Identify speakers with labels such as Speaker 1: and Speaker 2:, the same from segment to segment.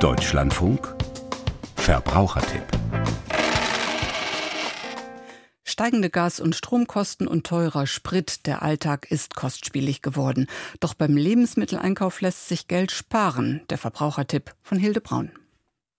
Speaker 1: Deutschlandfunk Verbrauchertipp
Speaker 2: Steigende Gas- und Stromkosten und teurer Sprit, der Alltag ist kostspielig geworden. Doch beim Lebensmitteleinkauf lässt sich Geld sparen. Der Verbrauchertipp von Hilde Braun.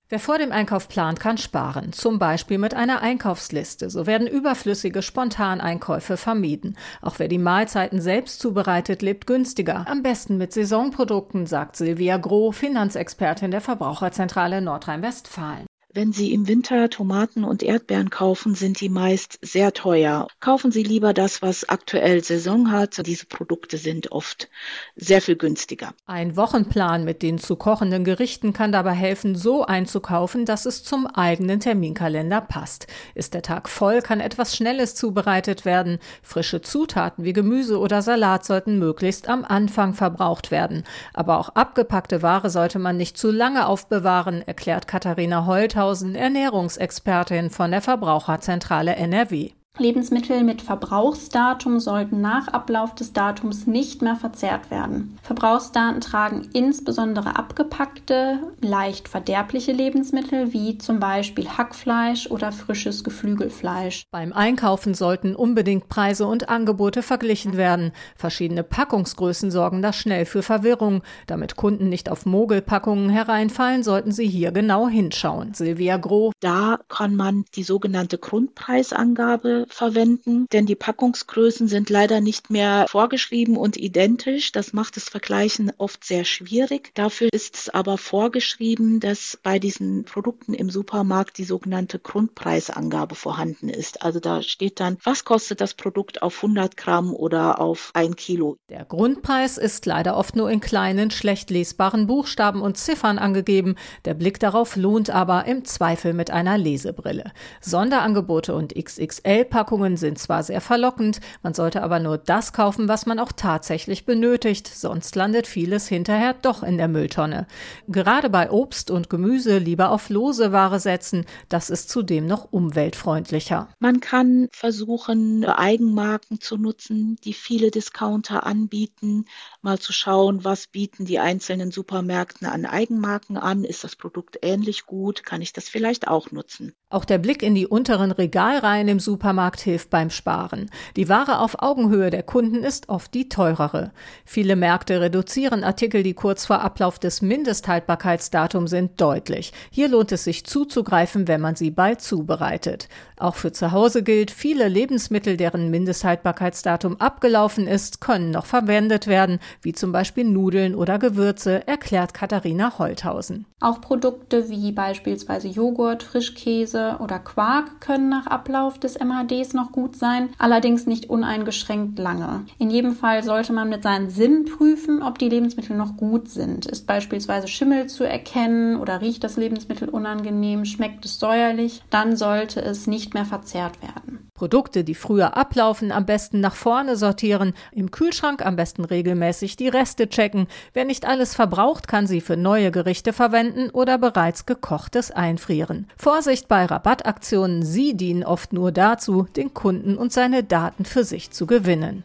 Speaker 3: Wer vor dem Einkauf plant, kann sparen, zum Beispiel mit einer Einkaufsliste. So werden überflüssige Spontaneinkäufe vermieden. Auch wer die Mahlzeiten selbst zubereitet, lebt günstiger. Am besten mit Saisonprodukten, sagt Silvia Groh, Finanzexpertin der Verbraucherzentrale Nordrhein-Westfalen.
Speaker 4: Wenn Sie im Winter Tomaten und Erdbeeren kaufen, sind die meist sehr teuer. Kaufen Sie lieber das, was aktuell Saison hat. Diese Produkte sind oft sehr viel günstiger.
Speaker 3: Ein Wochenplan mit den zu kochenden Gerichten kann dabei helfen, so einzukaufen, dass es zum eigenen Terminkalender passt. Ist der Tag voll, kann etwas Schnelles zubereitet werden. Frische Zutaten wie Gemüse oder Salat sollten möglichst am Anfang verbraucht werden. Aber auch abgepackte Ware sollte man nicht zu lange aufbewahren, erklärt Katharina Holthaus Sandhausen, Ernährungsexpertin von der Verbraucherzentrale NRW.
Speaker 5: Lebensmittel mit Verbrauchsdatum sollten nach Ablauf des Datums nicht mehr verzehrt werden. Verbrauchsdaten tragen insbesondere abgepackte, leicht verderbliche Lebensmittel wie zum Beispiel Hackfleisch oder frisches Geflügelfleisch.
Speaker 3: Beim Einkaufen sollten unbedingt Preise und Angebote verglichen werden. Verschiedene Packungsgrößen sorgen da schnell für Verwirrung. Damit Kunden nicht auf Mogelpackungen hereinfallen, sollten sie hier genau hinschauen. Silvia Groh.
Speaker 4: Da kann man die sogenannte Grundpreisangabe verwenden, denn die Packungsgrößen sind leider nicht mehr vorgeschrieben und identisch. Das macht das Vergleichen oft sehr schwierig. Dafür ist es aber vorgeschrieben, dass bei diesen Produkten im Supermarkt die sogenannte Grundpreisangabe vorhanden ist. Also da steht dann, was kostet das Produkt auf 100 Gramm oder auf ein Kilo.
Speaker 3: Der Grundpreis ist leider oft nur in kleinen, schlecht lesbaren Buchstaben und Ziffern angegeben. Der Blick darauf lohnt aber im Zweifel mit einer Lesebrille. Sonderangebote und XXL Packungen sind zwar sehr verlockend, man sollte aber nur das kaufen, was man auch tatsächlich benötigt, sonst landet vieles hinterher doch in der Mülltonne. Gerade bei Obst und Gemüse lieber auf lose Ware setzen, das ist zudem noch umweltfreundlicher.
Speaker 4: Man kann versuchen, Eigenmarken zu nutzen, die viele Discounter anbieten, mal zu schauen, was bieten die einzelnen Supermärkten an Eigenmarken an, ist das Produkt ähnlich gut, kann ich das vielleicht auch nutzen.
Speaker 3: Auch der Blick in die unteren Regalreihen im Supermarkt hilft beim Sparen. Die Ware auf Augenhöhe der Kunden ist oft die teurere. Viele Märkte reduzieren Artikel, die kurz vor Ablauf des Mindesthaltbarkeitsdatums sind, deutlich. Hier lohnt es sich zuzugreifen, wenn man sie bald zubereitet. Auch für zu Hause gilt, viele Lebensmittel, deren Mindesthaltbarkeitsdatum abgelaufen ist, können noch verwendet werden, wie zum Beispiel Nudeln oder Gewürze, erklärt Katharina Holthausen.
Speaker 5: Auch Produkte wie beispielsweise Joghurt, Frischkäse, Käse oder Quark können nach Ablauf des MHDs noch gut sein, allerdings nicht uneingeschränkt lange. In jedem Fall sollte man mit seinen Sinn prüfen, ob die Lebensmittel noch gut sind. Ist beispielsweise Schimmel zu erkennen oder riecht das Lebensmittel unangenehm, schmeckt es säuerlich, dann sollte es nicht mehr verzehrt werden.
Speaker 3: Produkte, die früher ablaufen, am besten nach vorne sortieren, im Kühlschrank am besten regelmäßig die Reste checken. Wer nicht alles verbraucht, kann sie für neue Gerichte verwenden oder bereits gekochtes einfrieren. Vorsicht bei Rabattaktionen, sie dienen oft nur dazu, den Kunden und seine Daten für sich zu gewinnen.